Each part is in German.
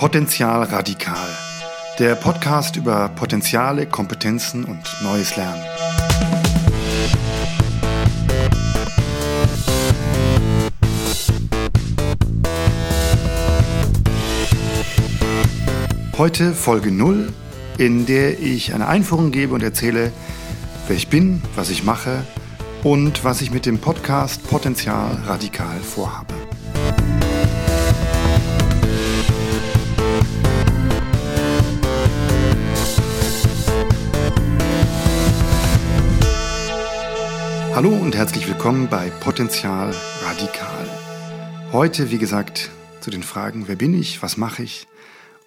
Potenzial radikal. Der Podcast über Potenziale, Kompetenzen und neues Lernen. Heute Folge 0, in der ich eine Einführung gebe und erzähle, wer ich bin, was ich mache und was ich mit dem Podcast Potenzial radikal vorhabe. Hallo und herzlich willkommen bei Potenzial radikal. Heute, wie gesagt, zu den Fragen, wer bin ich, was mache ich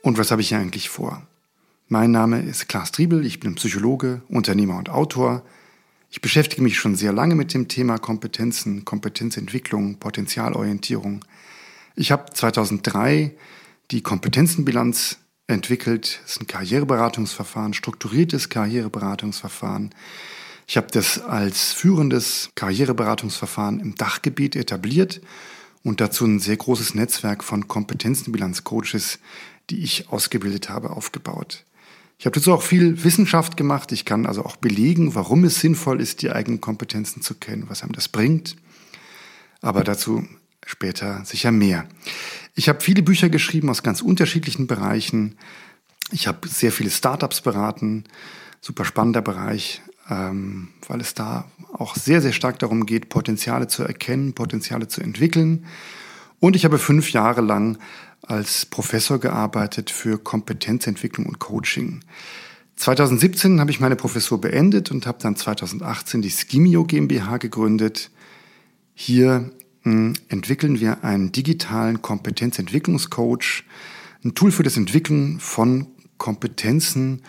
und was habe ich hier eigentlich vor. Mein Name ist Klaas Triebel, ich bin Psychologe, Unternehmer und Autor. Ich beschäftige mich schon sehr lange mit dem Thema Kompetenzen, Kompetenzentwicklung, Potenzialorientierung. Ich habe 2003 die Kompetenzenbilanz entwickelt. Das ist ein Karriereberatungsverfahren, strukturiertes Karriereberatungsverfahren. Ich habe das als führendes Karriereberatungsverfahren im Dachgebiet etabliert und dazu ein sehr großes Netzwerk von Kompetenzenbilanzcoaches, die ich ausgebildet habe, aufgebaut. Ich habe dazu auch viel Wissenschaft gemacht. Ich kann also auch belegen, warum es sinnvoll ist, die eigenen Kompetenzen zu kennen, was einem das bringt. Aber dazu später sicher mehr. Ich habe viele Bücher geschrieben aus ganz unterschiedlichen Bereichen. Ich habe sehr viele Startups beraten, super spannender Bereich, ähm, weil es da auch sehr, sehr stark darum geht, Potenziale zu erkennen, Potenziale zu entwickeln. Und ich habe fünf Jahre lang als Professor gearbeitet für Kompetenzentwicklung und Coaching. 2017 habe ich meine Professur beendet und habe dann 2018 die Skimio GmbH gegründet. Hier hm, entwickeln wir einen digitalen Kompetenzentwicklungscoach, ein Tool für das Entwickeln von Kompetenzen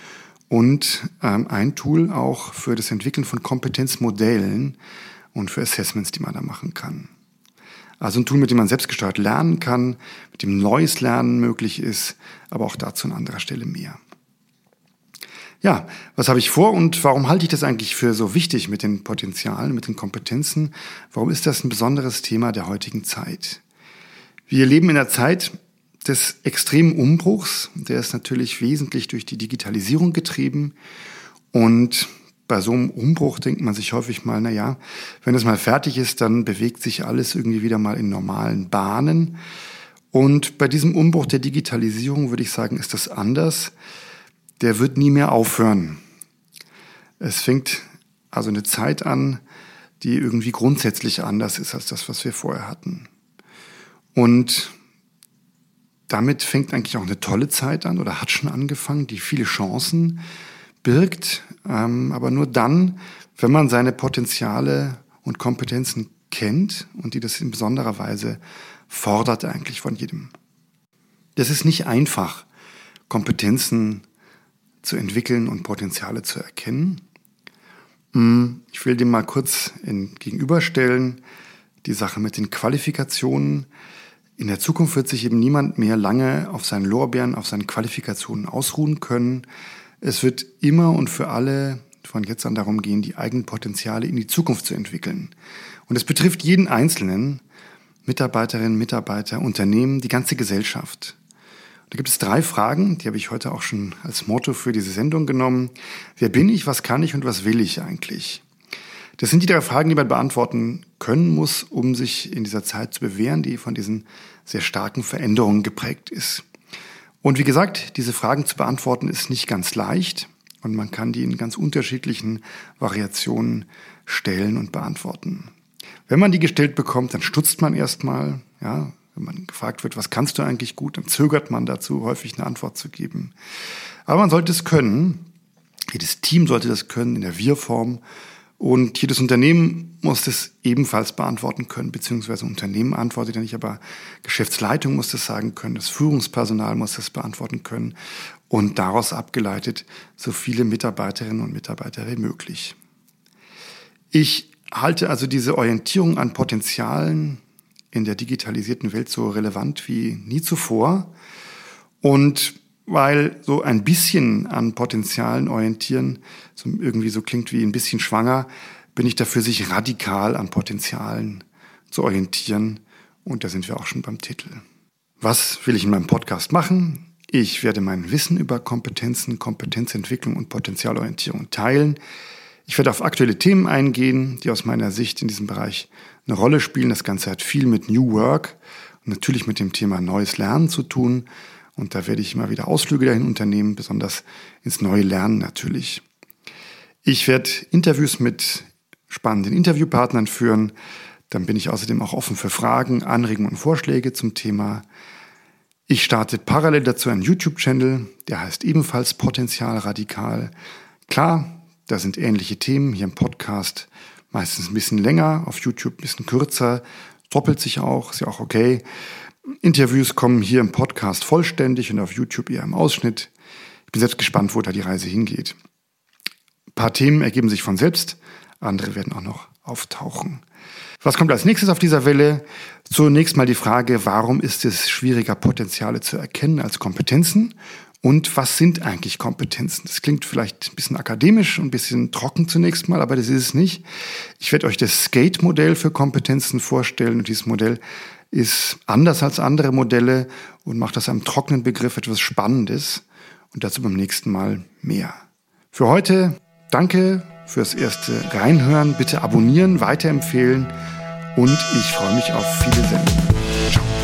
und ähm, ein Tool auch für das Entwickeln von Kompetenzmodellen und für Assessments, die man da machen kann. Also ein Tool, mit dem man selbstgesteuert lernen kann, mit dem neues Lernen möglich ist, aber auch dazu an anderer Stelle mehr. Ja, was habe ich vor und warum halte ich das eigentlich für so wichtig mit den Potenzialen, mit den Kompetenzen? Warum ist das ein besonderes Thema der heutigen Zeit? Wir leben in einer Zeit des extremen Umbruchs. Der ist natürlich wesentlich durch die Digitalisierung getrieben und bei so einem Umbruch denkt man sich häufig mal, na ja, wenn es mal fertig ist, dann bewegt sich alles irgendwie wieder mal in normalen Bahnen. Und bei diesem Umbruch der Digitalisierung würde ich sagen, ist das anders. Der wird nie mehr aufhören. Es fängt also eine Zeit an, die irgendwie grundsätzlich anders ist als das, was wir vorher hatten. Und damit fängt eigentlich auch eine tolle Zeit an oder hat schon angefangen, die viele Chancen birgt, ähm, aber nur dann, wenn man seine Potenziale und Kompetenzen kennt und die das in besonderer Weise fordert eigentlich von jedem. Das ist nicht einfach, Kompetenzen zu entwickeln und Potenziale zu erkennen. Hm, ich will dem mal kurz in, gegenüberstellen, die Sache mit den Qualifikationen. In der Zukunft wird sich eben niemand mehr lange auf seinen Lorbeeren, auf seinen Qualifikationen ausruhen können. Es wird immer und für alle von jetzt an darum gehen, die eigenen Potenziale in die Zukunft zu entwickeln. Und es betrifft jeden Einzelnen, Mitarbeiterinnen, Mitarbeiter, Unternehmen, die ganze Gesellschaft. Da gibt es drei Fragen, die habe ich heute auch schon als Motto für diese Sendung genommen. Wer bin ich, was kann ich und was will ich eigentlich? Das sind die drei Fragen, die man beantworten können muss, um sich in dieser Zeit zu bewähren, die von diesen sehr starken Veränderungen geprägt ist. Und wie gesagt, diese Fragen zu beantworten ist nicht ganz leicht und man kann die in ganz unterschiedlichen Variationen stellen und beantworten. Wenn man die gestellt bekommt, dann stutzt man erstmal, ja, wenn man gefragt wird, was kannst du eigentlich gut, dann zögert man dazu, häufig eine Antwort zu geben. Aber man sollte es können. Jedes Team sollte das können in der Wir-Form. Und jedes Unternehmen muss das ebenfalls beantworten können, beziehungsweise Unternehmen antwortet ja nicht, aber Geschäftsleitung muss das sagen können, das Führungspersonal muss das beantworten können und daraus abgeleitet so viele Mitarbeiterinnen und Mitarbeiter wie möglich. Ich halte also diese Orientierung an Potenzialen in der digitalisierten Welt so relevant wie nie zuvor und weil so ein bisschen an Potenzialen orientieren, so irgendwie so klingt wie ein bisschen schwanger, bin ich dafür, sich radikal an Potenzialen zu orientieren. Und da sind wir auch schon beim Titel. Was will ich in meinem Podcast machen? Ich werde mein Wissen über Kompetenzen, Kompetenzentwicklung und Potenzialorientierung teilen. Ich werde auf aktuelle Themen eingehen, die aus meiner Sicht in diesem Bereich eine Rolle spielen. Das Ganze hat viel mit New Work und natürlich mit dem Thema Neues Lernen zu tun. Und da werde ich immer wieder Ausflüge dahin unternehmen, besonders ins neue Lernen natürlich. Ich werde Interviews mit spannenden Interviewpartnern führen. Dann bin ich außerdem auch offen für Fragen, Anregungen und Vorschläge zum Thema. Ich starte parallel dazu einen YouTube-Channel, der heißt ebenfalls Potenzial Radikal. Klar, da sind ähnliche Themen hier im Podcast, meistens ein bisschen länger, auf YouTube ein bisschen kürzer, doppelt sich auch, ist ja auch okay. Interviews kommen hier im Podcast vollständig und auf YouTube eher im Ausschnitt. Ich bin selbst gespannt, wo da die Reise hingeht. Ein paar Themen ergeben sich von selbst, andere werden auch noch auftauchen. Was kommt als nächstes auf dieser Welle? Zunächst mal die Frage, warum ist es schwieriger, Potenziale zu erkennen als Kompetenzen? Und was sind eigentlich Kompetenzen? Das klingt vielleicht ein bisschen akademisch und ein bisschen trocken zunächst mal, aber das ist es nicht. Ich werde euch das Skate-Modell für Kompetenzen vorstellen und dieses Modell ist anders als andere Modelle und macht aus einem trockenen Begriff etwas Spannendes und dazu beim nächsten Mal mehr. Für heute danke fürs erste Reinhören. Bitte abonnieren, weiterempfehlen und ich freue mich auf viele Sendungen.